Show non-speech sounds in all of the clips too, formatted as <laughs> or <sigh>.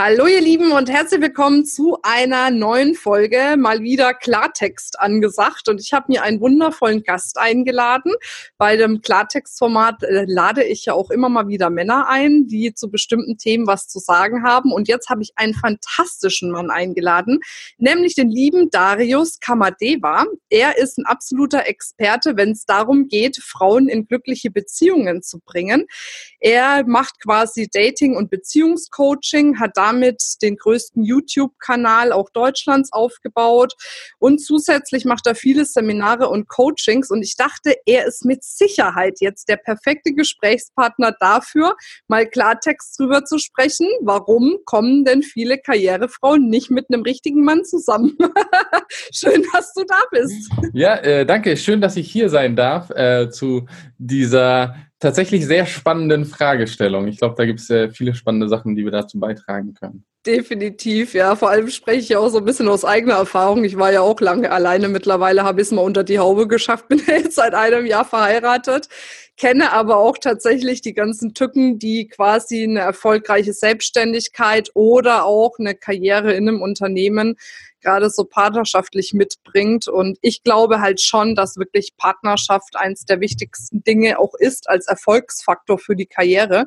Hallo ihr Lieben und herzlich willkommen zu einer neuen Folge, mal wieder Klartext angesagt. Und ich habe mir einen wundervollen Gast eingeladen. Bei dem Klartextformat äh, lade ich ja auch immer mal wieder Männer ein, die zu bestimmten Themen was zu sagen haben. Und jetzt habe ich einen fantastischen Mann eingeladen, nämlich den lieben Darius Kamadeva. Er ist ein absoluter Experte, wenn es darum geht, Frauen in glückliche Beziehungen zu bringen. Er macht quasi Dating- und Beziehungscoaching, hat damit den größten YouTube-Kanal auch Deutschlands aufgebaut und zusätzlich macht er viele Seminare und Coachings und ich dachte, er ist mit Sicherheit jetzt der perfekte Gesprächspartner dafür, mal Klartext drüber zu sprechen. Warum kommen denn viele Karrierefrauen nicht mit einem richtigen Mann zusammen? <laughs> Schön, dass du da bist. Ja, äh, danke. Schön, dass ich hier sein darf äh, zu dieser tatsächlich sehr spannenden Fragestellung. Ich glaube, da gibt es äh, viele spannende Sachen, die wir dazu beitragen können. Definitiv, ja. Vor allem spreche ich ja auch so ein bisschen aus eigener Erfahrung. Ich war ja auch lange alleine. Mittlerweile habe ich es mal unter die Haube geschafft, <laughs> bin jetzt seit einem Jahr verheiratet, kenne aber auch tatsächlich die ganzen Tücken, die quasi eine erfolgreiche Selbstständigkeit oder auch eine Karriere in einem Unternehmen gerade so partnerschaftlich mitbringt. Und ich glaube halt schon, dass wirklich Partnerschaft eins der wichtigsten Dinge auch ist als Erfolgsfaktor für die Karriere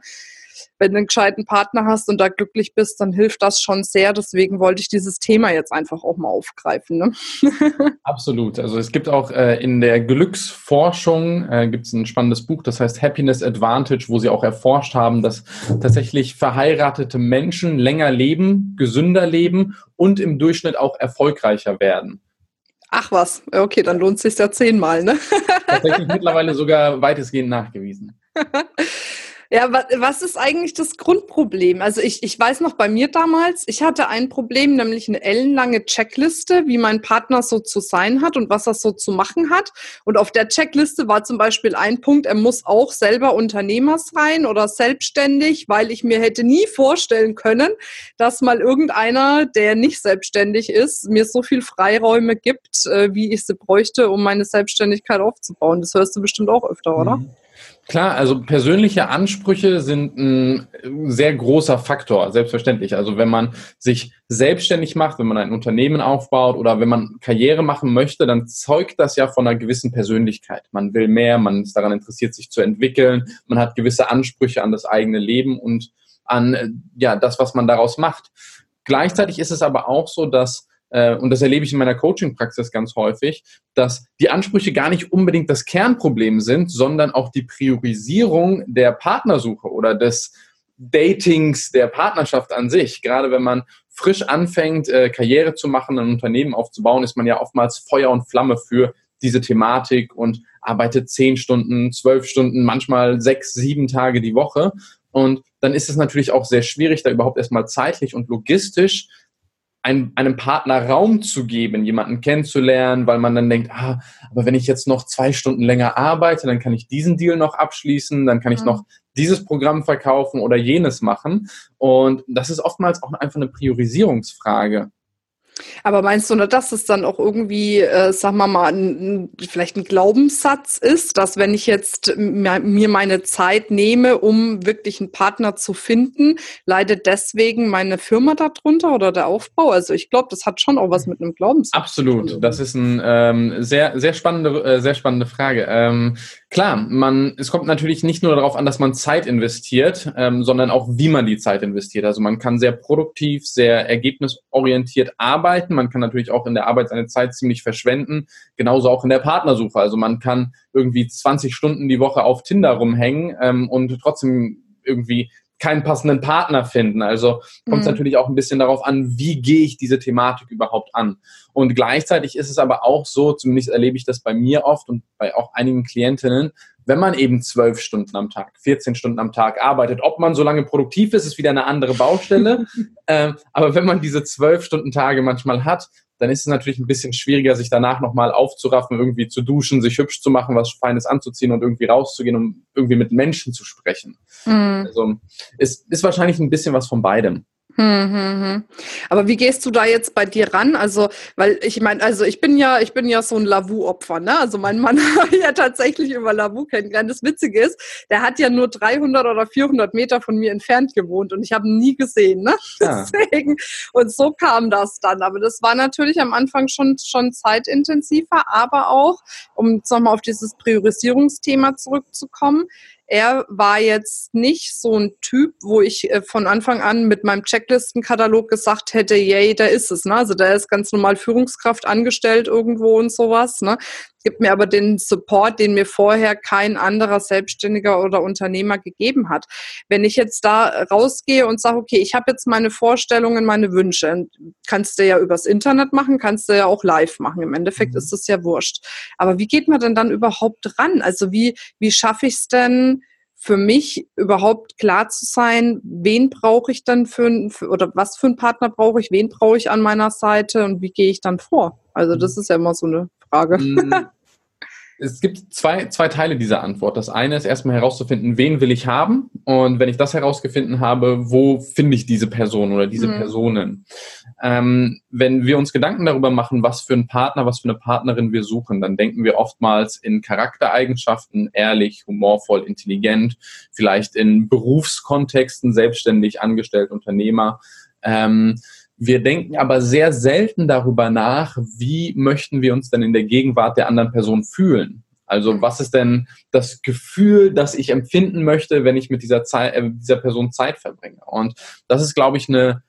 wenn du einen gescheiten Partner hast und da glücklich bist, dann hilft das schon sehr. Deswegen wollte ich dieses Thema jetzt einfach auch mal aufgreifen. Ne? <laughs> Absolut. Also es gibt auch äh, in der Glücksforschung äh, gibt es ein spannendes Buch, das heißt Happiness Advantage, wo sie auch erforscht haben, dass tatsächlich verheiratete Menschen länger leben, gesünder leben und im Durchschnitt auch erfolgreicher werden. Ach was, okay, dann lohnt es sich ja zehnmal, ne? Tatsächlich <laughs> mittlerweile sogar weitestgehend nachgewiesen. <laughs> Ja, was ist eigentlich das Grundproblem? Also ich, ich weiß noch bei mir damals, ich hatte ein Problem, nämlich eine ellenlange Checkliste, wie mein Partner so zu sein hat und was er so zu machen hat. Und auf der Checkliste war zum Beispiel ein Punkt, er muss auch selber Unternehmer sein oder selbstständig, weil ich mir hätte nie vorstellen können, dass mal irgendeiner, der nicht selbstständig ist, mir so viel Freiräume gibt, äh, wie ich sie bräuchte, um meine Selbstständigkeit aufzubauen. Das hörst du bestimmt auch öfter, oder? Mhm. Klar, also persönliche Ansprüche sind ein sehr großer Faktor, selbstverständlich. Also wenn man sich selbstständig macht, wenn man ein Unternehmen aufbaut oder wenn man Karriere machen möchte, dann zeugt das ja von einer gewissen Persönlichkeit. Man will mehr, man ist daran interessiert, sich zu entwickeln, man hat gewisse Ansprüche an das eigene Leben und an ja, das, was man daraus macht. Gleichzeitig ist es aber auch so, dass äh, und das erlebe ich in meiner Coaching-Praxis ganz häufig, dass die Ansprüche gar nicht unbedingt das Kernproblem sind, sondern auch die Priorisierung der Partnersuche oder des Datings, der Partnerschaft an sich. Gerade wenn man frisch anfängt, äh, Karriere zu machen, ein Unternehmen aufzubauen, ist man ja oftmals Feuer und Flamme für diese Thematik und arbeitet zehn Stunden, zwölf Stunden, manchmal sechs, sieben Tage die Woche. Und dann ist es natürlich auch sehr schwierig, da überhaupt erstmal zeitlich und logistisch einem, einem Partner Raum zu geben, jemanden kennenzulernen, weil man dann denkt, ah, aber wenn ich jetzt noch zwei Stunden länger arbeite, dann kann ich diesen Deal noch abschließen, dann kann ich mhm. noch dieses Programm verkaufen oder jenes machen. Und das ist oftmals auch einfach eine Priorisierungsfrage. Aber meinst du, dass das dann auch irgendwie, äh, sagen wir mal, ein, vielleicht ein Glaubenssatz ist, dass wenn ich jetzt mir meine Zeit nehme, um wirklich einen Partner zu finden, leidet deswegen meine Firma darunter oder der Aufbau? Also ich glaube, das hat schon auch was mit einem Glaubenssatz. Absolut. Das ist eine ähm, sehr, sehr spannende, äh, sehr spannende Frage. Ähm, Klar, man, es kommt natürlich nicht nur darauf an, dass man Zeit investiert, ähm, sondern auch, wie man die Zeit investiert. Also man kann sehr produktiv, sehr ergebnisorientiert arbeiten. Man kann natürlich auch in der Arbeit seine Zeit ziemlich verschwenden. Genauso auch in der Partnersuche. Also man kann irgendwie 20 Stunden die Woche auf Tinder rumhängen ähm, und trotzdem irgendwie keinen passenden Partner finden. Also kommt es mhm. natürlich auch ein bisschen darauf an, wie gehe ich diese Thematik überhaupt an. Und gleichzeitig ist es aber auch so, zumindest erlebe ich das bei mir oft und bei auch einigen Klientinnen, wenn man eben zwölf Stunden am Tag, 14 Stunden am Tag arbeitet, ob man so lange produktiv ist, ist wieder eine andere Baustelle. <laughs> ähm, aber wenn man diese zwölf Stunden Tage manchmal hat, dann ist es natürlich ein bisschen schwieriger, sich danach nochmal aufzuraffen, irgendwie zu duschen, sich hübsch zu machen, was Feines anzuziehen und irgendwie rauszugehen, um irgendwie mit Menschen zu sprechen. Mhm. Also es ist wahrscheinlich ein bisschen was von beidem. Hm, hm, hm. Aber wie gehst du da jetzt bei dir ran? Also, weil ich meine, also ich bin ja, ich bin ja so ein Lavu-Opfer, ne? Also mein Mann <laughs> hat ja tatsächlich über Lavu kennengelernt. Das Witzige ist, der hat ja nur 300 oder 400 Meter von mir entfernt gewohnt und ich habe ihn nie gesehen, ne? <laughs> Ja. Deswegen und so kam das dann. Aber das war natürlich am Anfang schon schon zeitintensiver, aber auch, um jetzt nochmal auf dieses Priorisierungsthema zurückzukommen, er war jetzt nicht so ein Typ, wo ich äh, von Anfang an mit meinem Checklistenkatalog gesagt hätte, yay, da ist es. Ne? Also der ist ganz normal Führungskraft angestellt irgendwo und sowas. Ne? Gibt mir aber den Support, den mir vorher kein anderer Selbstständiger oder Unternehmer gegeben hat. Wenn ich jetzt da rausgehe und sage, okay, ich habe jetzt meine Vorstellungen, meine Wünsche, kannst du ja übers Internet machen, kannst du ja auch live machen. Im Endeffekt mhm. ist das ja wurscht. Aber wie geht man denn dann überhaupt ran? Also wie, wie schaffe ich es denn, für mich überhaupt klar zu sein, wen brauche ich dann für, für oder was für einen Partner brauche ich, wen brauche ich an meiner Seite und wie gehe ich dann vor? Also das mhm. ist ja immer so eine Frage. Mm, es gibt zwei, zwei Teile dieser Antwort. Das eine ist erstmal herauszufinden, wen will ich haben? Und wenn ich das herausgefunden habe, wo finde ich diese Person oder diese mhm. Personen? Ähm, wenn wir uns Gedanken darüber machen, was für einen Partner, was für eine Partnerin wir suchen, dann denken wir oftmals in Charaktereigenschaften, ehrlich, humorvoll, intelligent, vielleicht in Berufskontexten, selbstständig, angestellt, Unternehmer. Ähm, wir denken aber sehr selten darüber nach, wie möchten wir uns denn in der Gegenwart der anderen Person fühlen. Also was ist denn das Gefühl, das ich empfinden möchte, wenn ich mit dieser, Zeit, äh, dieser Person Zeit verbringe? Und das ist, glaube ich, eine,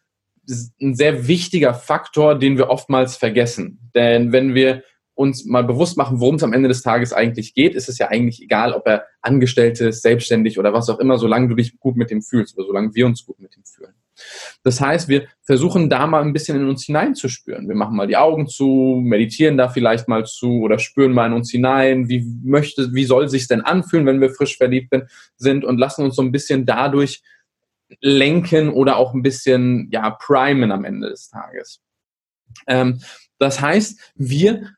ein sehr wichtiger Faktor, den wir oftmals vergessen. Denn wenn wir uns mal bewusst machen, worum es am Ende des Tages eigentlich geht, ist es ja eigentlich egal, ob er Angestellte ist, selbstständig oder was auch immer, solange du dich gut mit ihm fühlst oder solange wir uns gut mit ihm fühlen. Das heißt, wir versuchen da mal ein bisschen in uns hineinzuspüren. Wir machen mal die Augen zu, meditieren da vielleicht mal zu oder spüren mal in uns hinein, wie möchte, wie soll sich denn anfühlen, wenn wir frisch verliebt sind und lassen uns so ein bisschen dadurch lenken oder auch ein bisschen, ja, primen am Ende des Tages. Ähm, das heißt, wir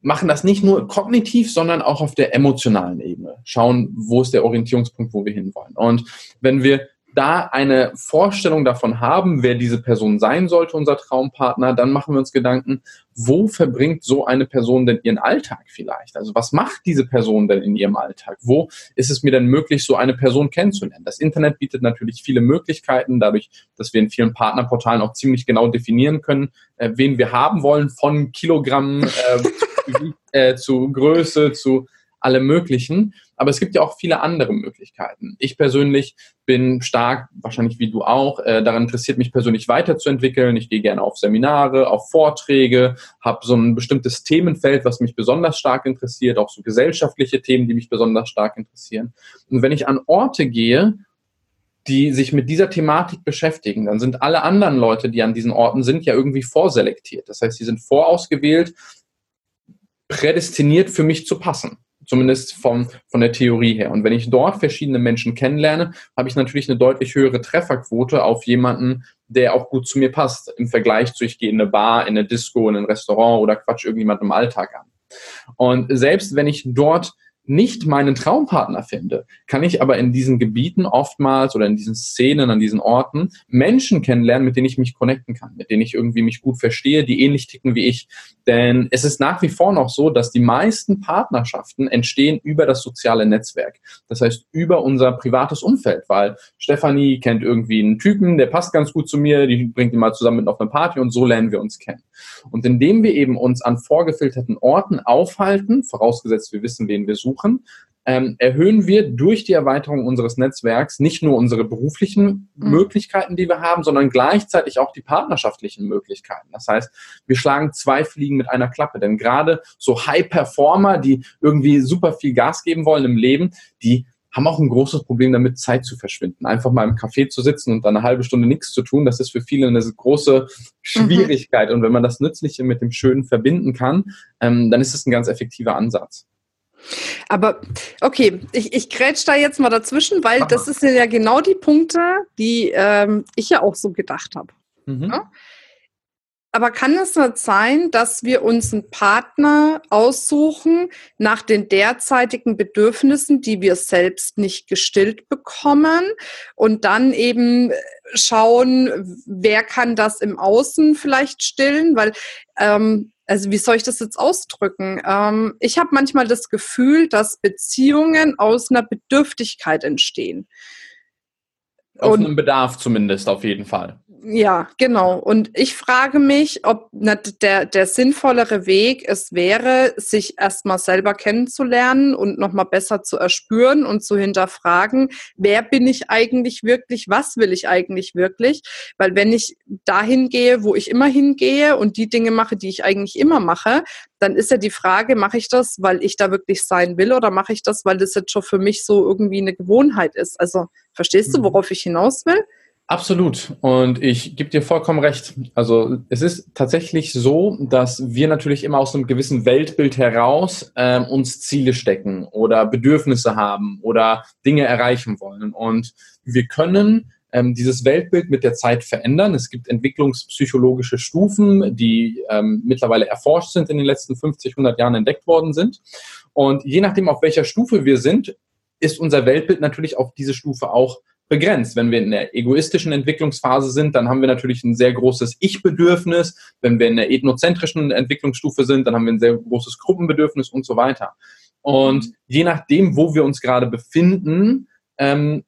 machen das nicht nur kognitiv, sondern auch auf der emotionalen Ebene. Schauen, wo ist der Orientierungspunkt, wo wir hinwollen. Und wenn wir da eine Vorstellung davon haben, wer diese Person sein sollte, unser Traumpartner, dann machen wir uns Gedanken, wo verbringt so eine Person denn ihren Alltag vielleicht? Also was macht diese Person denn in ihrem Alltag? Wo ist es mir denn möglich, so eine Person kennenzulernen? Das Internet bietet natürlich viele Möglichkeiten, dadurch, dass wir in vielen Partnerportalen auch ziemlich genau definieren können, äh, wen wir haben wollen, von Kilogramm äh, <laughs> zu, äh, zu Größe, zu allem Möglichen. Aber es gibt ja auch viele andere Möglichkeiten. Ich persönlich bin stark, wahrscheinlich wie du auch, äh, daran interessiert, mich persönlich weiterzuentwickeln. Ich gehe gerne auf Seminare, auf Vorträge, habe so ein bestimmtes Themenfeld, was mich besonders stark interessiert, auch so gesellschaftliche Themen, die mich besonders stark interessieren. Und wenn ich an Orte gehe, die sich mit dieser Thematik beschäftigen, dann sind alle anderen Leute, die an diesen Orten sind, ja irgendwie vorselektiert. Das heißt, sie sind vorausgewählt, prädestiniert für mich zu passen zumindest vom, von der Theorie her. Und wenn ich dort verschiedene Menschen kennenlerne, habe ich natürlich eine deutlich höhere Trefferquote auf jemanden, der auch gut zu mir passt, im Vergleich zu, ich gehe in eine Bar, in eine Disco, in ein Restaurant oder quatsch irgendjemand im Alltag an. Und selbst wenn ich dort nicht meinen Traumpartner finde, kann ich aber in diesen Gebieten oftmals oder in diesen Szenen, an diesen Orten Menschen kennenlernen, mit denen ich mich connecten kann, mit denen ich irgendwie mich gut verstehe, die ähnlich ticken wie ich. Denn es ist nach wie vor noch so, dass die meisten Partnerschaften entstehen über das soziale Netzwerk. Das heißt, über unser privates Umfeld, weil Stefanie kennt irgendwie einen Typen, der passt ganz gut zu mir, die bringt ihn mal zusammen mit auf eine Party und so lernen wir uns kennen. Und indem wir eben uns an vorgefilterten Orten aufhalten, vorausgesetzt wir wissen, wen wir suchen, ähm, erhöhen wir durch die Erweiterung unseres Netzwerks nicht nur unsere beruflichen mhm. Möglichkeiten, die wir haben, sondern gleichzeitig auch die partnerschaftlichen Möglichkeiten. Das heißt, wir schlagen zwei Fliegen mit einer Klappe. Denn gerade so High-Performer, die irgendwie super viel Gas geben wollen im Leben, die haben auch ein großes Problem damit, Zeit zu verschwinden. Einfach mal im Café zu sitzen und dann eine halbe Stunde nichts zu tun, das ist für viele eine große Schwierigkeit. Mhm. Und wenn man das Nützliche mit dem Schönen verbinden kann, ähm, dann ist es ein ganz effektiver Ansatz. Aber okay, ich, ich grätsch da jetzt mal dazwischen, weil das sind ja genau die Punkte, die ähm, ich ja auch so gedacht habe. Mhm. Ja? Aber kann es nicht sein, dass wir uns einen Partner aussuchen nach den derzeitigen Bedürfnissen, die wir selbst nicht gestillt bekommen und dann eben schauen, wer kann das im Außen vielleicht stillen? Weil, ähm, also wie soll ich das jetzt ausdrücken? Ähm, ich habe manchmal das Gefühl, dass Beziehungen aus einer Bedürftigkeit entstehen. Auf und, einem Bedarf zumindest, auf jeden Fall. Ja, genau. Und ich frage mich, ob der, der sinnvollere Weg es wäre, sich erstmal selber kennenzulernen und nochmal besser zu erspüren und zu hinterfragen, wer bin ich eigentlich wirklich, was will ich eigentlich wirklich? Weil wenn ich dahin gehe, wo ich immer hingehe und die Dinge mache, die ich eigentlich immer mache, dann ist ja die Frage, mache ich das, weil ich da wirklich sein will oder mache ich das, weil das jetzt schon für mich so irgendwie eine Gewohnheit ist? Also verstehst du, mhm. worauf ich hinaus will? Absolut. Und ich gebe dir vollkommen recht. Also es ist tatsächlich so, dass wir natürlich immer aus einem gewissen Weltbild heraus ähm, uns Ziele stecken oder Bedürfnisse haben oder Dinge erreichen wollen. Und wir können ähm, dieses Weltbild mit der Zeit verändern. Es gibt entwicklungspsychologische Stufen, die ähm, mittlerweile erforscht sind, in den letzten 50, 100 Jahren entdeckt worden sind. Und je nachdem, auf welcher Stufe wir sind, ist unser Weltbild natürlich auf diese Stufe auch begrenzt. Wenn wir in der egoistischen Entwicklungsphase sind, dann haben wir natürlich ein sehr großes Ich-Bedürfnis. Wenn wir in der ethnozentrischen Entwicklungsstufe sind, dann haben wir ein sehr großes Gruppenbedürfnis und so weiter. Und je nachdem, wo wir uns gerade befinden, ähm,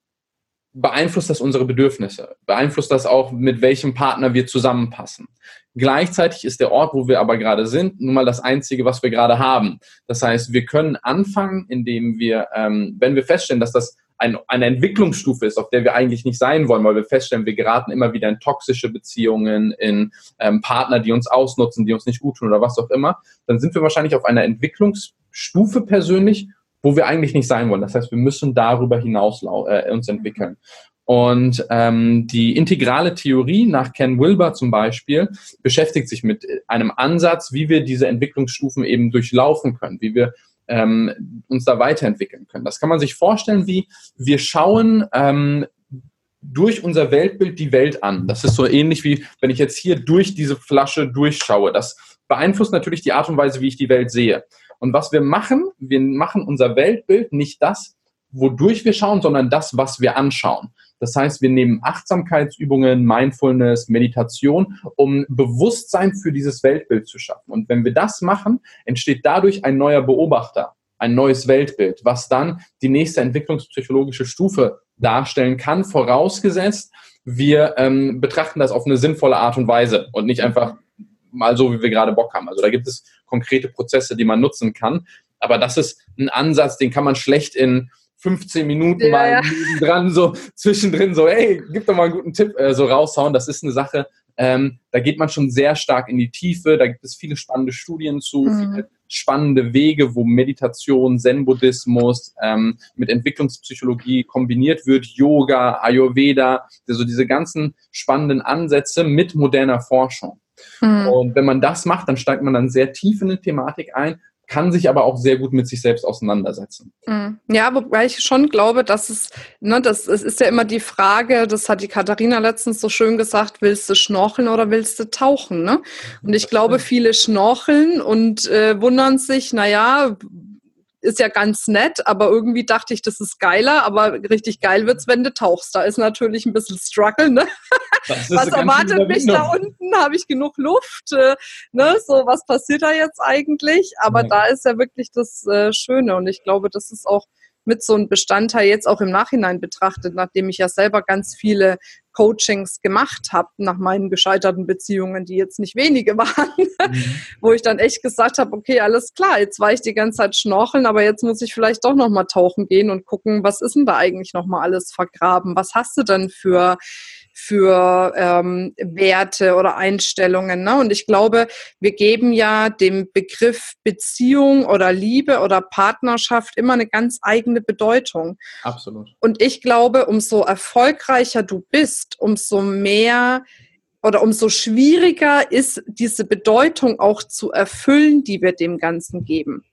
beeinflusst das unsere Bedürfnisse, beeinflusst das auch, mit welchem Partner wir zusammenpassen. Gleichzeitig ist der Ort, wo wir aber gerade sind, nun mal das Einzige, was wir gerade haben. Das heißt, wir können anfangen, indem wir, ähm, wenn wir feststellen, dass das ein, eine Entwicklungsstufe ist, auf der wir eigentlich nicht sein wollen, weil wir feststellen, wir geraten immer wieder in toxische Beziehungen, in ähm, Partner, die uns ausnutzen, die uns nicht gut tun oder was auch immer, dann sind wir wahrscheinlich auf einer Entwicklungsstufe persönlich, wo wir eigentlich nicht sein wollen. Das heißt, wir müssen darüber hinaus äh, uns entwickeln. Und ähm, die integrale Theorie nach Ken Wilber zum Beispiel beschäftigt sich mit einem Ansatz, wie wir diese Entwicklungsstufen eben durchlaufen können, wie wir ähm, uns da weiterentwickeln können. Das kann man sich vorstellen, wie wir schauen ähm, durch unser Weltbild die Welt an. Das ist so ähnlich wie, wenn ich jetzt hier durch diese Flasche durchschaue. Das beeinflusst natürlich die Art und Weise, wie ich die Welt sehe. Und was wir machen, wir machen unser Weltbild nicht das, wodurch wir schauen, sondern das, was wir anschauen. Das heißt, wir nehmen Achtsamkeitsübungen, Mindfulness, Meditation, um Bewusstsein für dieses Weltbild zu schaffen. Und wenn wir das machen, entsteht dadurch ein neuer Beobachter, ein neues Weltbild, was dann die nächste entwicklungspsychologische Stufe darstellen kann, vorausgesetzt, wir ähm, betrachten das auf eine sinnvolle Art und Weise und nicht einfach mal so, wie wir gerade Bock haben. Also da gibt es konkrete Prozesse, die man nutzen kann. Aber das ist ein Ansatz, den kann man schlecht in 15 Minuten ja, mal ja. dran so zwischendrin so, hey, gib doch mal einen guten Tipp, äh, so raushauen. Das ist eine Sache, ähm, da geht man schon sehr stark in die Tiefe. Da gibt es viele spannende Studien zu, mhm. viele spannende Wege, wo Meditation, Zen-Buddhismus ähm, mit Entwicklungspsychologie kombiniert wird, Yoga, Ayurveda, also diese ganzen spannenden Ansätze mit moderner Forschung. Mhm. Und wenn man das macht, dann steigt man dann sehr tief in die Thematik ein kann sich aber auch sehr gut mit sich selbst auseinandersetzen. Mhm. Ja, wobei ich schon glaube, dass es, ne, das es ist ja immer die Frage, das hat die Katharina letztens so schön gesagt, willst du schnorcheln oder willst du tauchen? Ne? Und ich glaube, viele schnorcheln und äh, wundern sich, naja, ist ja ganz nett, aber irgendwie dachte ich, das ist geiler, aber richtig geil wird's, wenn du tauchst. Da ist natürlich ein bisschen Struggle, ne? <laughs> Was erwartet mich da unten? Habe ich genug Luft? Äh, ne? So, was passiert da jetzt eigentlich? Aber ja. da ist ja wirklich das äh, Schöne und ich glaube, das ist auch mit so einem Bestandteil jetzt auch im Nachhinein betrachtet, nachdem ich ja selber ganz viele Coachings gemacht habe nach meinen gescheiterten Beziehungen, die jetzt nicht wenige <laughs> waren, mhm. wo ich dann echt gesagt habe, okay, alles klar, jetzt war ich die ganze Zeit schnorcheln, aber jetzt muss ich vielleicht doch noch mal tauchen gehen und gucken, was ist denn da eigentlich noch mal alles vergraben? Was hast du denn für für ähm, Werte oder Einstellungen. Ne? Und ich glaube, wir geben ja dem Begriff Beziehung oder Liebe oder Partnerschaft immer eine ganz eigene Bedeutung. Absolut. Und ich glaube, umso erfolgreicher du bist, umso mehr oder umso schwieriger ist diese Bedeutung auch zu erfüllen, die wir dem Ganzen geben.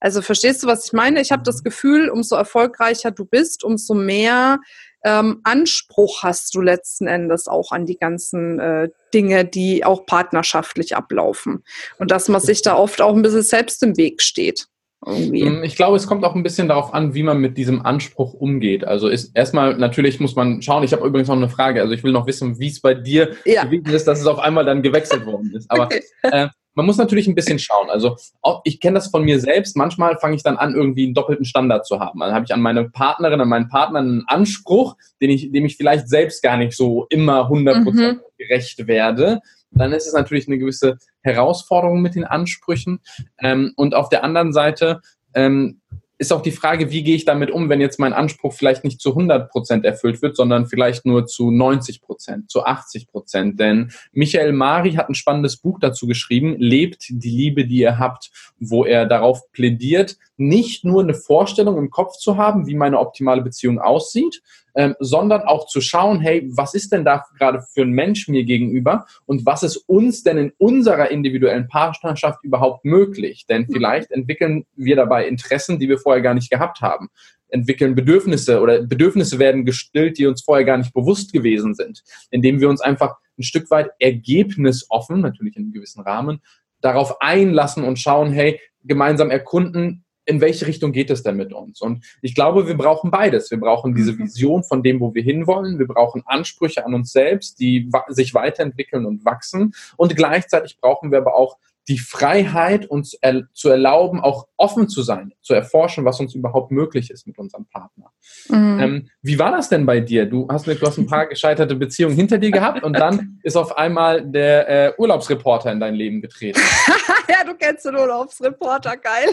Also verstehst du, was ich meine? Ich habe das Gefühl, umso erfolgreicher du bist, umso mehr ähm, Anspruch hast du letzten Endes auch an die ganzen äh, Dinge, die auch partnerschaftlich ablaufen. Und dass man sich da oft auch ein bisschen selbst im Weg steht. Irgendwie. Mm, ich glaube, es kommt auch ein bisschen darauf an, wie man mit diesem Anspruch umgeht. Also ist erstmal natürlich muss man schauen. Ich habe übrigens noch eine Frage. Also ich will noch wissen, wie es bei dir ja. gewesen ist, dass es auf einmal dann gewechselt worden ist. Aber <laughs> äh, man muss natürlich ein bisschen schauen. Also auch, ich kenne das von mir selbst. Manchmal fange ich dann an, irgendwie einen doppelten Standard zu haben. Dann habe ich an meine Partnerin, an meinen Partner einen Anspruch, den ich, dem ich vielleicht selbst gar nicht so immer 100% mhm. gerecht werde. Dann ist es natürlich eine gewisse Herausforderung mit den Ansprüchen. Ähm, und auf der anderen Seite ähm, ist auch die Frage, wie gehe ich damit um, wenn jetzt mein Anspruch vielleicht nicht zu 100 Prozent erfüllt wird, sondern vielleicht nur zu 90 Prozent, zu 80 Prozent. Denn Michael Mari hat ein spannendes Buch dazu geschrieben, Lebt die Liebe, die ihr habt, wo er darauf plädiert, nicht nur eine Vorstellung im Kopf zu haben, wie meine optimale Beziehung aussieht, ähm, sondern auch zu schauen, hey, was ist denn da gerade für ein Mensch mir gegenüber und was ist uns denn in unserer individuellen Partnerschaft überhaupt möglich? Denn mhm. vielleicht entwickeln wir dabei Interessen, die wir vorher gar nicht gehabt haben entwickeln Bedürfnisse oder Bedürfnisse werden gestillt, die uns vorher gar nicht bewusst gewesen sind, indem wir uns einfach ein Stück weit ergebnisoffen, natürlich in einem gewissen Rahmen, darauf einlassen und schauen, hey, gemeinsam erkunden, in welche Richtung geht es denn mit uns? Und ich glaube, wir brauchen beides. Wir brauchen diese mhm. Vision von dem, wo wir hinwollen. Wir brauchen Ansprüche an uns selbst, die sich weiterentwickeln und wachsen. Und gleichzeitig brauchen wir aber auch die Freiheit, uns er, zu erlauben, auch offen zu sein, zu erforschen, was uns überhaupt möglich ist mit unserem Partner. Mhm. Ähm, wie war das denn bei dir? Du hast, du hast ein paar gescheiterte Beziehungen hinter dir gehabt und dann <laughs> ist auf einmal der äh, Urlaubsreporter in dein Leben getreten. <laughs> ja, du kennst den Urlaubsreporter, geil.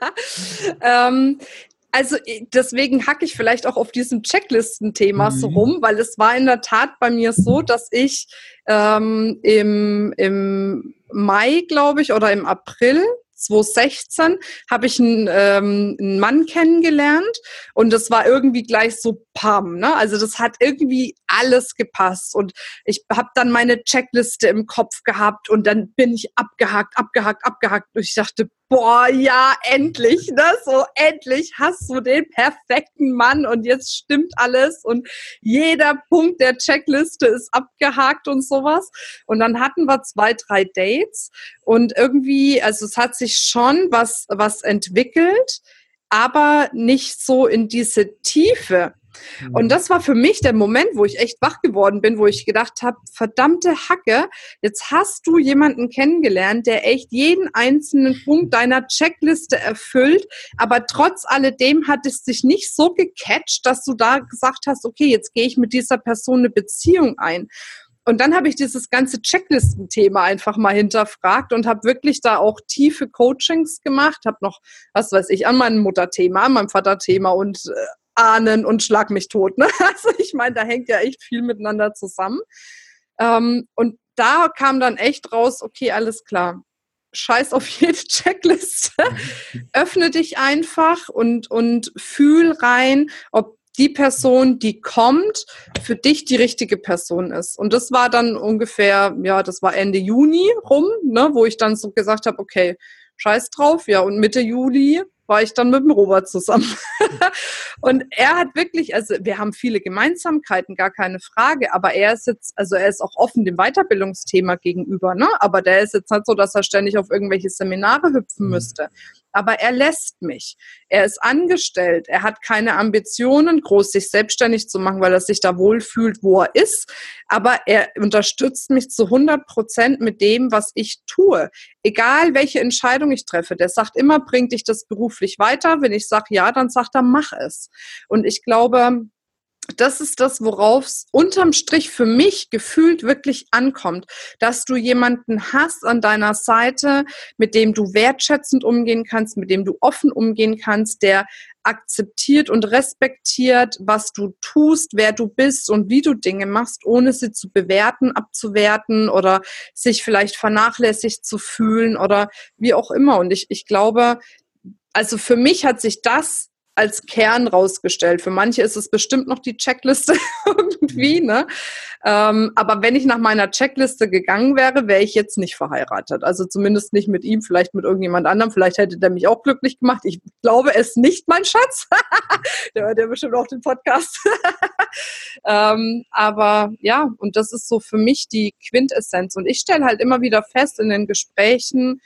<laughs> ähm, also deswegen hacke ich vielleicht auch auf diesem Checklisten-Thema mhm. so rum, weil es war in der Tat bei mir so, dass ich ähm, im, im Mai, glaube ich, oder im April 2016 habe ich einen, ähm, einen Mann kennengelernt und das war irgendwie gleich so pam. Ne? Also das hat irgendwie alles gepasst und ich habe dann meine Checkliste im Kopf gehabt und dann bin ich abgehakt, abgehakt, abgehakt und ich dachte, boah, ja, endlich, ne? So, endlich hast du den perfekten Mann und jetzt stimmt alles und jeder Punkt der Checkliste ist abgehakt und sowas. Und dann hatten wir zwei, drei Dates und irgendwie, also es hat sich schon was, was entwickelt, aber nicht so in diese Tiefe. Und mhm. das war für mich der Moment, wo ich echt wach geworden bin, wo ich gedacht habe, verdammte Hacke, jetzt hast du jemanden kennengelernt, der echt jeden einzelnen Punkt deiner Checkliste erfüllt, aber trotz alledem hat es dich nicht so gecatcht, dass du da gesagt hast, okay, jetzt gehe ich mit dieser Person eine Beziehung ein. Und dann habe ich dieses ganze Checklistenthema einfach mal hinterfragt und habe wirklich da auch tiefe Coachings gemacht, habe noch, was weiß ich, an meinem Mutterthema, an meinem Vaterthema und äh, ahnen und schlag mich tot. Ne? <laughs> Also ich meine, da hängt ja echt viel miteinander zusammen. Ähm, und da kam dann echt raus, okay, alles klar. Scheiß auf jede <laughs> Checkliste. Öffne dich einfach und, und fühl rein, ob die Person, die kommt, für dich die richtige Person ist. Und das war dann ungefähr, ja, das war Ende Juni rum, ne, wo ich dann so gesagt habe, okay, scheiß drauf, ja, und Mitte Juli war ich dann mit dem Robert zusammen. <laughs> und er hat wirklich, also wir haben viele Gemeinsamkeiten, gar keine Frage, aber er ist jetzt, also er ist auch offen dem Weiterbildungsthema gegenüber, ne? Aber der ist jetzt nicht so, dass er ständig auf irgendwelche Seminare hüpfen mhm. müsste aber er lässt mich. Er ist angestellt, er hat keine Ambitionen, groß sich selbstständig zu machen, weil er sich da wohlfühlt, wo er ist, aber er unterstützt mich zu 100 Prozent mit dem, was ich tue. Egal, welche Entscheidung ich treffe, der sagt immer, bringt dich das beruflich weiter. Wenn ich sage ja, dann sagt er, mach es. Und ich glaube, das ist das, worauf es unterm Strich für mich gefühlt wirklich ankommt, dass du jemanden hast an deiner Seite, mit dem du wertschätzend umgehen kannst, mit dem du offen umgehen kannst, der akzeptiert und respektiert, was du tust, wer du bist und wie du Dinge machst, ohne sie zu bewerten, abzuwerten oder sich vielleicht vernachlässigt zu fühlen oder wie auch immer. Und ich, ich glaube, also für mich hat sich das als Kern rausgestellt. Für manche ist es bestimmt noch die Checkliste <laughs> irgendwie, ne? Ähm, aber wenn ich nach meiner Checkliste gegangen wäre, wäre ich jetzt nicht verheiratet. Also zumindest nicht mit ihm, vielleicht mit irgendjemand anderem. Vielleicht hätte der mich auch glücklich gemacht. Ich glaube es nicht, mein Schatz. <laughs> der hört ja bestimmt auch den Podcast. <laughs> ähm, aber ja, und das ist so für mich die Quintessenz. Und ich stelle halt immer wieder fest in den Gesprächen,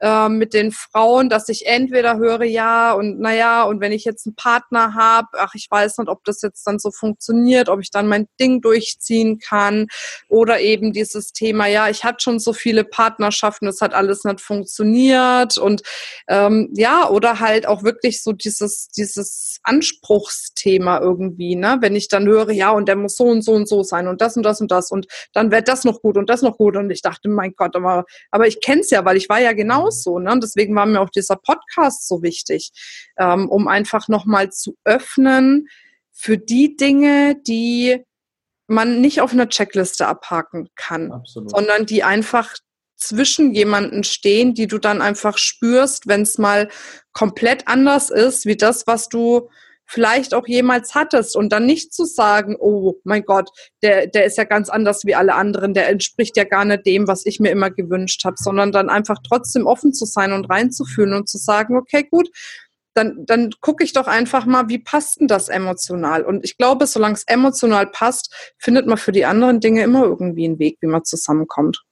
äh, mit den Frauen, dass ich entweder höre, ja und naja, und wenn ich jetzt einen Partner habe, ach, ich weiß nicht, ob das jetzt dann so funktioniert, ob ich dann mein Ding durchziehen kann oder eben dieses Thema, ja, ich hatte schon so viele Partnerschaften, es hat alles nicht funktioniert und ähm, ja, oder halt auch wirklich so dieses, dieses Anspruchsthema irgendwie, ne? Wenn ich dann höre, ja, und der muss so und so und so sein und das und das und das und dann wird das noch gut und das noch gut und ich dachte, mein Gott, aber, aber ich kenne es ja, weil ich war ja genauso so. Ne? Und deswegen war mir auch dieser Podcast so wichtig, ähm, um einfach nochmal zu öffnen für die Dinge, die man nicht auf einer Checkliste abhaken kann, Absolut. sondern die einfach zwischen jemanden stehen, die du dann einfach spürst, wenn es mal komplett anders ist, wie das, was du vielleicht auch jemals hattest und dann nicht zu sagen, oh mein Gott, der, der ist ja ganz anders wie alle anderen, der entspricht ja gar nicht dem, was ich mir immer gewünscht habe, sondern dann einfach trotzdem offen zu sein und reinzufühlen und zu sagen, okay, gut, dann, dann gucke ich doch einfach mal, wie passt denn das emotional? Und ich glaube, solange es emotional passt, findet man für die anderen Dinge immer irgendwie einen Weg, wie man zusammenkommt.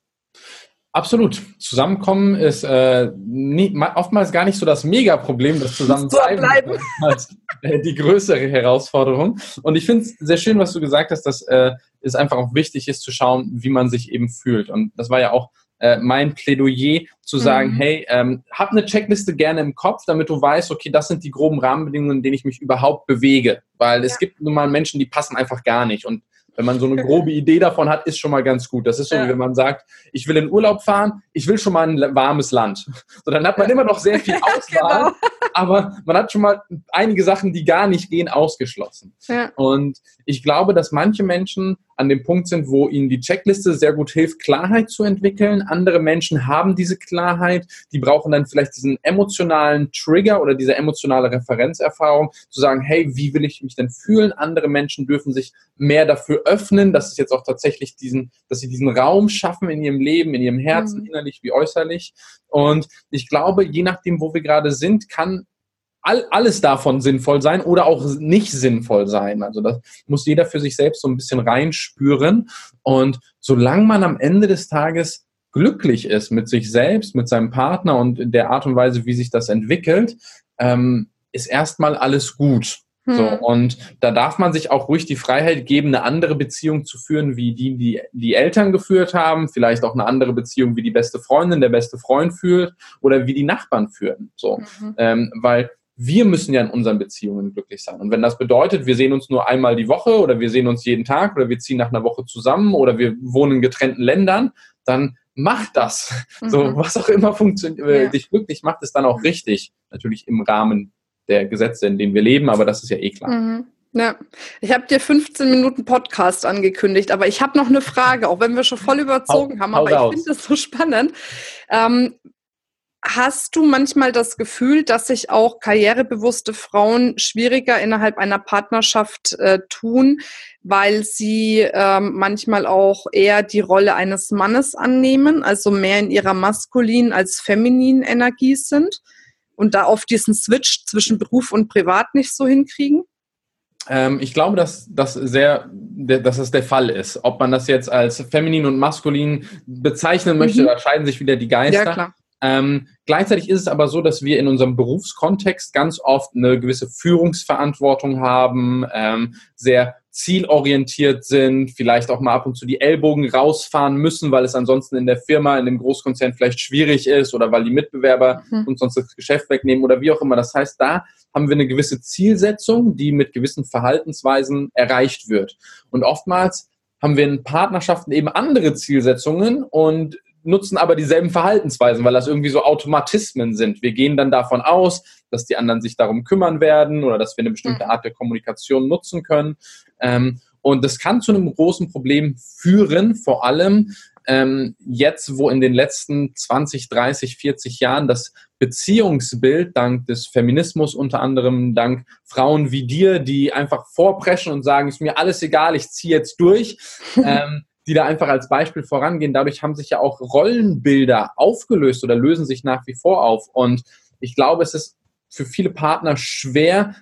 Absolut. Zusammenkommen ist äh, nie, oftmals gar nicht so das Mega-Problem, das Zusammenbleiben als äh, die größere Herausforderung. Und ich finde es sehr schön, was du gesagt hast, dass äh, es einfach auch wichtig ist zu schauen, wie man sich eben fühlt. Und das war ja auch äh, mein Plädoyer, zu sagen, mhm. hey, ähm, hab eine Checkliste gerne im Kopf, damit du weißt, okay, das sind die groben Rahmenbedingungen, in denen ich mich überhaupt bewege. Weil es gibt nun mal Menschen, die passen einfach gar nicht. Und wenn man so eine grobe Idee davon hat, ist schon mal ganz gut. Das ist so, ja. wie wenn man sagt, ich will in Urlaub fahren, ich will schon mal ein warmes Land. So, dann hat man immer noch sehr viel <laughs> Auswahl, genau. aber man hat schon mal einige Sachen, die gar nicht gehen, ausgeschlossen. Ja. Und ich glaube, dass manche Menschen an dem Punkt sind, wo ihnen die Checkliste sehr gut hilft, Klarheit zu entwickeln. Andere Menschen haben diese Klarheit, die brauchen dann vielleicht diesen emotionalen Trigger oder diese emotionale Referenzerfahrung, zu sagen, hey, wie will ich mich denn fühlen? Andere Menschen dürfen sich mehr dafür öffnen, dass es jetzt auch tatsächlich diesen, dass sie diesen Raum schaffen in ihrem Leben, in ihrem Herzen, mhm. innerlich wie äußerlich. Und ich glaube, je nachdem, wo wir gerade sind, kann all, alles davon sinnvoll sein oder auch nicht sinnvoll sein. Also das muss jeder für sich selbst so ein bisschen reinspüren. Und solange man am Ende des Tages glücklich ist mit sich selbst, mit seinem Partner und in der Art und Weise, wie sich das entwickelt, ähm, ist erstmal alles gut. Hm. So, und da darf man sich auch ruhig die Freiheit geben, eine andere Beziehung zu führen, wie die, die die Eltern geführt haben, vielleicht auch eine andere Beziehung, wie die beste Freundin, der beste Freund führt oder wie die Nachbarn führen. So, mhm. ähm, weil wir müssen ja in unseren Beziehungen glücklich sein. Und wenn das bedeutet, wir sehen uns nur einmal die Woche oder wir sehen uns jeden Tag oder wir ziehen nach einer Woche zusammen oder wir wohnen in getrennten Ländern, dann mach das. Mhm. So, was auch immer funktioniert, äh, ja. dich glücklich macht, ist dann auch richtig. Natürlich im Rahmen der Gesetze, in denen wir leben, aber das ist ja eh klar. Mhm. Ja, ich habe dir 15 Minuten Podcast angekündigt, aber ich habe noch eine Frage, auch wenn wir schon voll überzogen hau, haben, aber ich finde es so spannend. Ähm, Hast du manchmal das Gefühl, dass sich auch karrierebewusste Frauen schwieriger innerhalb einer Partnerschaft äh, tun, weil sie ähm, manchmal auch eher die Rolle eines Mannes annehmen, also mehr in ihrer maskulinen als femininen Energie sind und da auf diesen Switch zwischen Beruf und Privat nicht so hinkriegen? Ähm, ich glaube, dass das sehr, dass das der Fall ist. Ob man das jetzt als feminin und maskulin bezeichnen möchte, mhm. da scheiden sich wieder die Geister. Ja, klar. Ähm, gleichzeitig ist es aber so, dass wir in unserem Berufskontext ganz oft eine gewisse Führungsverantwortung haben, ähm, sehr zielorientiert sind, vielleicht auch mal ab und zu die Ellbogen rausfahren müssen, weil es ansonsten in der Firma, in dem Großkonzern vielleicht schwierig ist oder weil die Mitbewerber mhm. uns sonst das Geschäft wegnehmen oder wie auch immer. Das heißt, da haben wir eine gewisse Zielsetzung, die mit gewissen Verhaltensweisen erreicht wird. Und oftmals haben wir in Partnerschaften eben andere Zielsetzungen und nutzen aber dieselben Verhaltensweisen, weil das irgendwie so Automatismen sind. Wir gehen dann davon aus, dass die anderen sich darum kümmern werden oder dass wir eine bestimmte mhm. Art der Kommunikation nutzen können. Ähm, und das kann zu einem großen Problem führen, vor allem ähm, jetzt, wo in den letzten 20, 30, 40 Jahren das Beziehungsbild dank des Feminismus unter anderem, dank Frauen wie dir, die einfach vorpreschen und sagen, ist mir alles egal, ich ziehe jetzt durch, <laughs> ähm, die da einfach als Beispiel vorangehen. Dadurch haben sich ja auch Rollenbilder aufgelöst oder lösen sich nach wie vor auf. Und ich glaube, es ist für viele Partner schwer,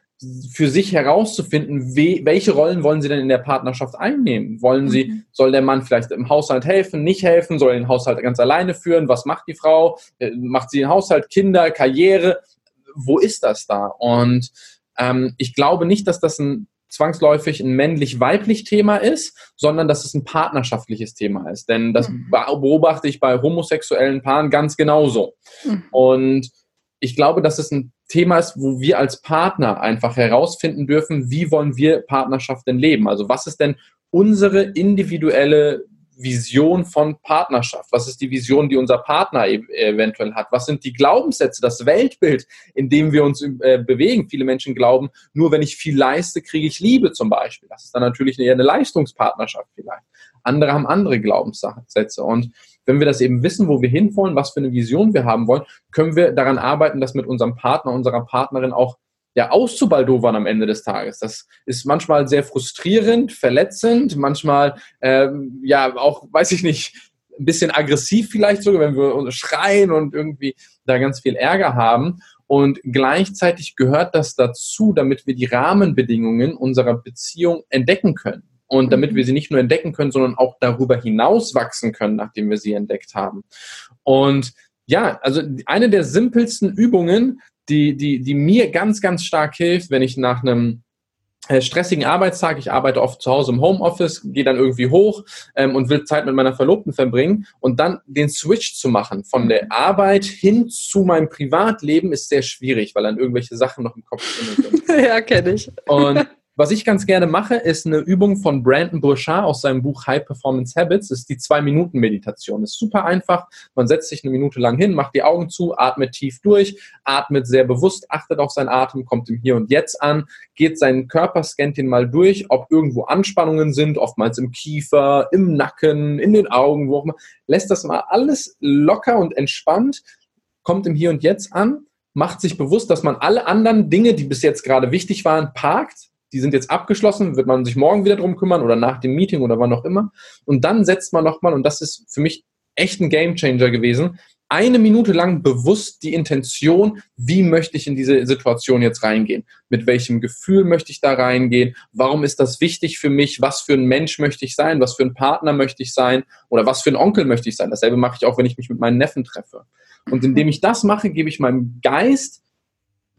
für sich herauszufinden, we, welche Rollen wollen sie denn in der Partnerschaft einnehmen? Wollen sie, mhm. soll der Mann vielleicht im Haushalt helfen, nicht helfen, soll er den Haushalt ganz alleine führen? Was macht die Frau? Äh, macht sie den Haushalt, Kinder, Karriere? Wo ist das da? Und ähm, ich glaube nicht, dass das ein zwangsläufig ein männlich-weiblich Thema ist, sondern dass es ein partnerschaftliches Thema ist. Denn das mhm. beobachte ich bei homosexuellen Paaren ganz genauso. Mhm. Und ich glaube, dass es ein Thema ist, wo wir als Partner einfach herausfinden dürfen, wie wollen wir Partnerschaft denn leben? Also was ist denn unsere individuelle Vision von Partnerschaft? Was ist die Vision, die unser Partner e eventuell hat? Was sind die Glaubenssätze, das Weltbild, in dem wir uns äh, bewegen? Viele Menschen glauben, nur wenn ich viel leiste, kriege ich Liebe zum Beispiel. Das ist dann natürlich eher eine Leistungspartnerschaft vielleicht. Andere haben andere Glaubenssätze. Und wenn wir das eben wissen, wo wir hinwollen, was für eine Vision wir haben wollen, können wir daran arbeiten, das mit unserem Partner, unserer Partnerin auch ja, auszubaldowern am Ende des Tages. Das ist manchmal sehr frustrierend, verletzend, manchmal ähm, ja auch, weiß ich nicht, ein bisschen aggressiv vielleicht sogar, wenn wir schreien und irgendwie da ganz viel Ärger haben. Und gleichzeitig gehört das dazu, damit wir die Rahmenbedingungen unserer Beziehung entdecken können. Und damit wir mhm. sie nicht nur entdecken können, sondern auch darüber hinaus wachsen können, nachdem wir sie entdeckt haben. Und ja, also eine der simpelsten Übungen, die, die, die mir ganz, ganz stark hilft, wenn ich nach einem äh, stressigen Arbeitstag, ich arbeite oft zu Hause im Homeoffice, gehe dann irgendwie hoch ähm, und will Zeit mit meiner Verlobten verbringen und dann den Switch zu machen von der Arbeit hin zu meinem Privatleben ist sehr schwierig, weil dann irgendwelche Sachen noch im Kopf sind. <laughs> ja, kenne ich. Und <laughs> was ich ganz gerne mache, ist eine Übung von Brandon Burchard aus seinem Buch High Performance Habits. Das ist die Zwei-Minuten-Meditation. Ist super einfach. Man setzt sich eine Minute lang hin, macht die Augen zu, atmet tief durch, atmet sehr bewusst, achtet auf seinen Atem, kommt im Hier und Jetzt an, geht seinen Körper, scannt ihn mal durch, ob irgendwo Anspannungen sind, oftmals im Kiefer, im Nacken, in den Augen, wo auch immer. Lässt das mal alles locker und entspannt, kommt im Hier und Jetzt an, macht sich bewusst, dass man alle anderen Dinge, die bis jetzt gerade wichtig waren, parkt, die sind jetzt abgeschlossen, wird man sich morgen wieder drum kümmern oder nach dem Meeting oder wann auch immer. Und dann setzt man nochmal, und das ist für mich echt ein Gamechanger gewesen, eine Minute lang bewusst die Intention, wie möchte ich in diese Situation jetzt reingehen? Mit welchem Gefühl möchte ich da reingehen? Warum ist das wichtig für mich? Was für ein Mensch möchte ich sein? Was für ein Partner möchte ich sein? Oder was für ein Onkel möchte ich sein? Dasselbe mache ich auch, wenn ich mich mit meinen Neffen treffe. Und indem ich das mache, gebe ich meinem Geist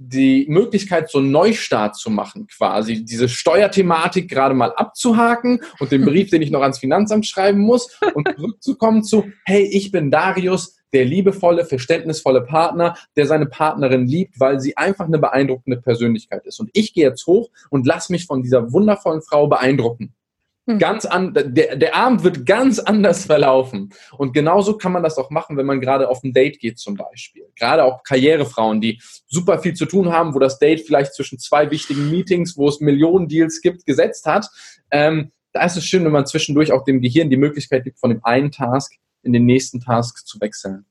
die Möglichkeit, so einen Neustart zu machen, quasi diese Steuerthematik gerade mal abzuhaken und den Brief, den ich noch ans Finanzamt schreiben muss und <laughs> zurückzukommen zu, hey, ich bin Darius, der liebevolle, verständnisvolle Partner, der seine Partnerin liebt, weil sie einfach eine beeindruckende Persönlichkeit ist. Und ich gehe jetzt hoch und lass mich von dieser wundervollen Frau beeindrucken. Hm. Ganz an, der, der Abend wird ganz anders <laughs> verlaufen. Und genauso kann man das auch machen, wenn man gerade auf ein Date geht zum Beispiel. Gerade auch Karrierefrauen, die super viel zu tun haben, wo das Date vielleicht zwischen zwei wichtigen Meetings, wo es Millionen Deals gibt, gesetzt hat. Ähm, da ist es schön, wenn man zwischendurch auch dem Gehirn die Möglichkeit gibt, von dem einen Task in den nächsten Task zu wechseln.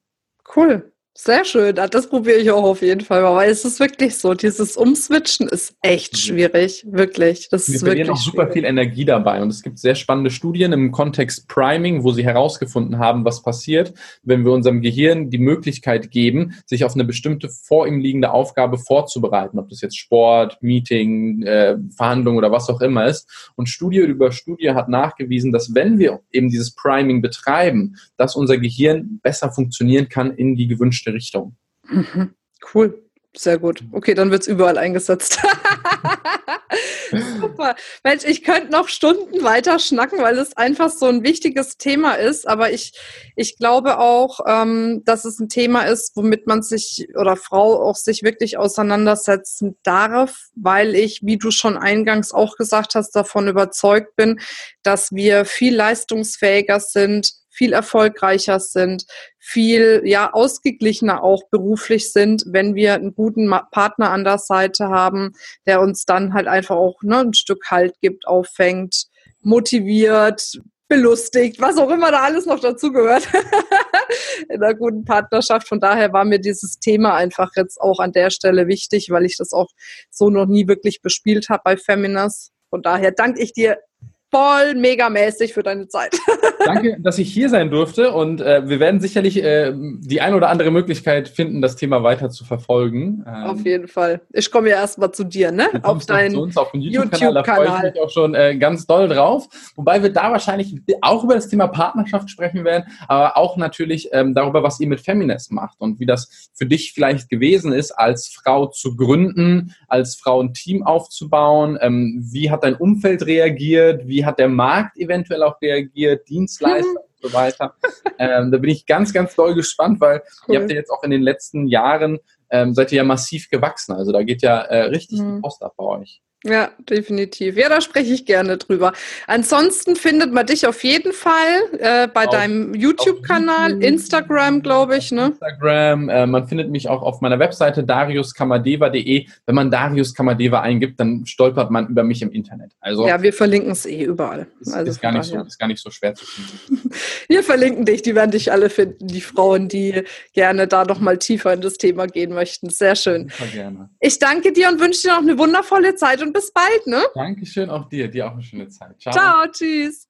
Cool. Sehr schön, ah, das probiere ich auch auf jeden Fall, weil es ist wirklich so, dieses Umswitchen ist echt mhm. schwierig, wirklich. Das Wir ist verlieren auch super viel Energie dabei und es gibt sehr spannende Studien im Kontext Priming, wo sie herausgefunden haben, was passiert, wenn wir unserem Gehirn die Möglichkeit geben, sich auf eine bestimmte vor ihm liegende Aufgabe vorzubereiten, ob das jetzt Sport, Meeting, äh, Verhandlung oder was auch immer ist. Und Studie über Studie hat nachgewiesen, dass wenn wir eben dieses Priming betreiben, dass unser Gehirn besser funktionieren kann in die gewünschte Richtung. Mhm. Cool. Sehr gut. Okay, dann wird es überall eingesetzt. <laughs> Super. Mensch, ich könnte noch Stunden weiter schnacken, weil es einfach so ein wichtiges Thema ist. Aber ich, ich glaube auch, ähm, dass es ein Thema ist, womit man sich oder Frau auch sich wirklich auseinandersetzen darf, weil ich, wie du schon eingangs auch gesagt hast, davon überzeugt bin, dass wir viel leistungsfähiger sind, viel erfolgreicher sind, viel ja ausgeglichener auch beruflich sind, wenn wir einen guten Partner an der Seite haben, der uns dann halt einfach auch ne, ein Stück Halt gibt, auffängt, motiviert, belustigt, was auch immer da alles noch dazugehört <laughs> in einer guten Partnerschaft. Von daher war mir dieses Thema einfach jetzt auch an der Stelle wichtig, weil ich das auch so noch nie wirklich bespielt habe bei Feminas. Von daher danke ich dir voll megamäßig für deine Zeit. <laughs> Danke, dass ich hier sein durfte und äh, wir werden sicherlich äh, die ein oder andere Möglichkeit finden, das Thema weiter zu verfolgen. Ähm, auf jeden Fall. Ich komme ja erstmal zu dir, ne? Auf deinen zu uns, auf den YouTube-Kanal. YouTube da freue ich mich auch schon äh, ganz doll drauf. Wobei wir da wahrscheinlich auch über das Thema Partnerschaft sprechen werden, aber auch natürlich ähm, darüber, was ihr mit Feminist macht und wie das für dich vielleicht gewesen ist, als Frau zu gründen, als Frau ein Team aufzubauen. Ähm, wie hat dein Umfeld reagiert? Wie hat der Markt eventuell auch reagiert? Dienstleister mhm. und so weiter. Ähm, da bin ich ganz, ganz doll gespannt, weil cool. ihr habt ja jetzt auch in den letzten Jahren ähm, seid ihr ja massiv gewachsen. Also da geht ja äh, richtig mhm. die Post ab bei euch. Ja, definitiv. Ja, da spreche ich gerne drüber. Ansonsten findet man dich auf jeden Fall äh, bei auf, deinem YouTube-Kanal, YouTube, Instagram, glaube ich. Ne? Instagram, äh, man findet mich auch auf meiner Webseite dariuskamadeva.de. Wenn man Darius Kamadeva eingibt, dann stolpert man über mich im Internet. Also, ja, wir verlinken es eh überall. Ist, also ist, gar nicht so, ist gar nicht so schwer zu finden. <laughs> wir verlinken dich, die werden dich alle finden, die Frauen, die gerne da noch mal tiefer in das Thema gehen möchten. Sehr schön. Super gerne. Ich danke dir und wünsche dir noch eine wundervolle Zeit und bis bald, ne? Dankeschön auch dir. Dir auch eine schöne Zeit. Ciao. Ciao, tschüss.